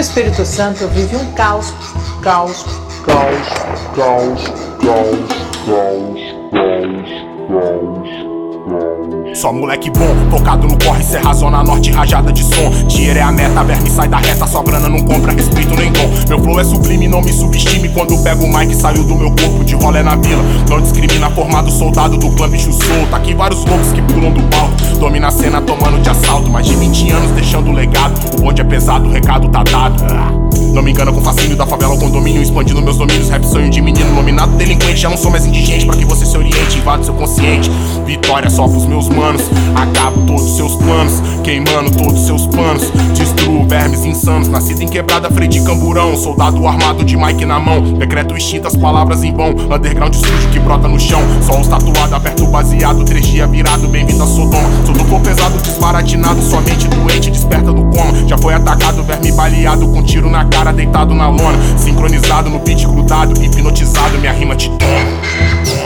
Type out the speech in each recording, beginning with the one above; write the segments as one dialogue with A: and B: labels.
A: Espírito Santo eu vivi um caos, caos, caos, caos, caos, caos,
B: Só moleque bom, tocado no corre, serra, zona norte, rajada de som. Dinheiro é a meta, verme sai da reta, só grana não compra respeito nem dom. Meu flow é sublime, não me subestime. Quando pego o mic, saiu do meu corpo, de rolé na vila. Não discrimina, formado soldado do clã bicho solto. Aqui vários loucos que pulam do palco. Domina a cena tomando de assalto, mais de 20 anos deixando legado. O bonde é pesado, o recado tá dado. Não me engana com fascínio da favela ao condomínio, expandindo meus domínios. Rap sonho de menino, nominado delinquente. Já não sou mais indigente, pra que você se oriente, invade seu consciente. Vitória só pros meus manos, acabo todos seus planos, queimando todos seus panos. Destruo vermes insanos, nascido em quebrada, freio de camburão. Soldado armado de mic na mão, decreto extinto as palavras em vão. Underground sujo que brota no chão, só os tatuado, aperto baseado. Três dias virado, bem-vindo a Sodoma. Sou do pesado, desbaratinado, somente doente, desperta do coma. Já foi atacado, verme baleado, com tiro na cara, deitado na lona. Sincronizado no beat grudado, hipnotizado, minha rima te toma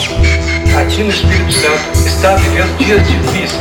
C: aqui no Espírito Santo está vivendo dias difíceis.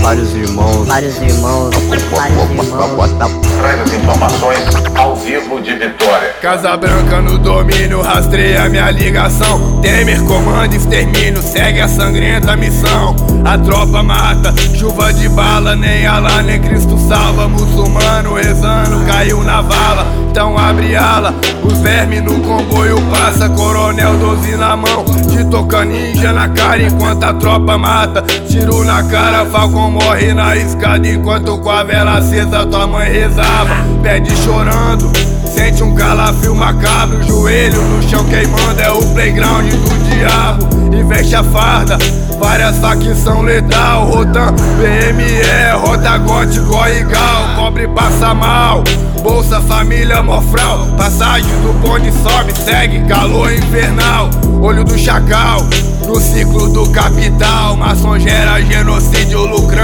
D: Vários irmãos,
E: vários irmãos, vários irmãos.
C: Traz as informações ao vivo de Vitória.
F: Casa Branca no domínio, rastreia minha ligação. Temer, comando, extermínio, segue a sangrenta missão. A tropa mata, chuva de bala, nem Alá, nem Cristo salva. Muçulmano rezando, caiu na vala. Então abre ala, os vermes no comboio passa. Coronel 12 na mão, de toca ninja na cara enquanto a tropa mata. Tiro na cara, Falcon morre na escada enquanto com a vela acesa tua mãe rezava. Pede chorando. Sente um calafrio macabro, joelho no chão queimando, é o playground do diabo. E veste a farda, várias facção letal. Rotan, PME, Rota Gote, Goigal, cobre passa mal. Bolsa Família Mofral, passagem do bonde sobe, segue calor infernal. Olho do chacal, no ciclo do capital. Maçom gera genocídio lucrando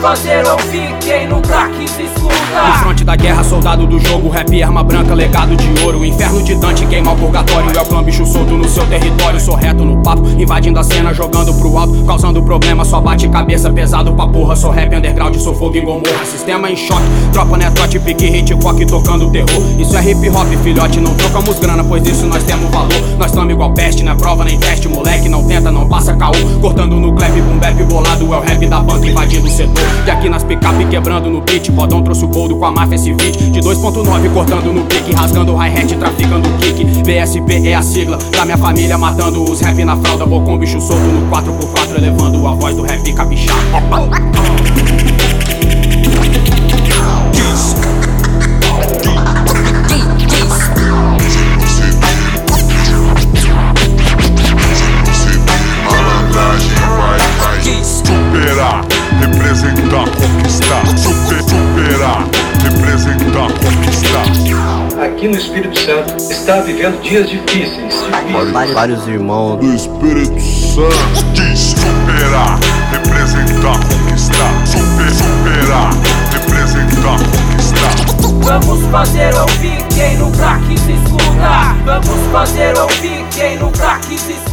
G: Fazer ouvir quem nunca quis escutar.
H: No fronte da guerra, soldado do jogo, rap, arma branca, legado de ouro. Inferno de Dante, queima o purgatório. É o clã bicho solto no seu território. Sou reto no papo, invadindo a cena, jogando pro alto, causando problema. Só bate cabeça pesado pra porra. Sou rap underground, sou fogo em gomorra. Sistema em choque, tropa netrote, pique, hitchcock, tocando terror. Isso é hip hop, filhote, não trocamos grana, pois isso nós temos valor. Nós tamo igual peste, na prova nem teste, moleque. Não tenta, não passa caô. Cortando no clap, boom bap bolado. É o rap da banca invadindo o setor. E aqui nas picape quebrando no beat. Podão trouxe o gold com a máfia esse beat. De 2.9 cortando no pique, rasgando hi-hat, traficando kick. BSP é a sigla da minha família, matando os rap na fralda. Bocão, bicho solto no 4x4, elevando a voz do rap caprichado.
C: Espírito Santo está vivendo dias difíceis.
D: vários, vários irmãos.
B: Do Espírito Santo. Diz superar, representar, conquistar. Super, superar, representar, conquistar.
G: Vamos fazer ouvir quem nunca quis escutar. Vamos fazer ouvir quem nunca quis escutar.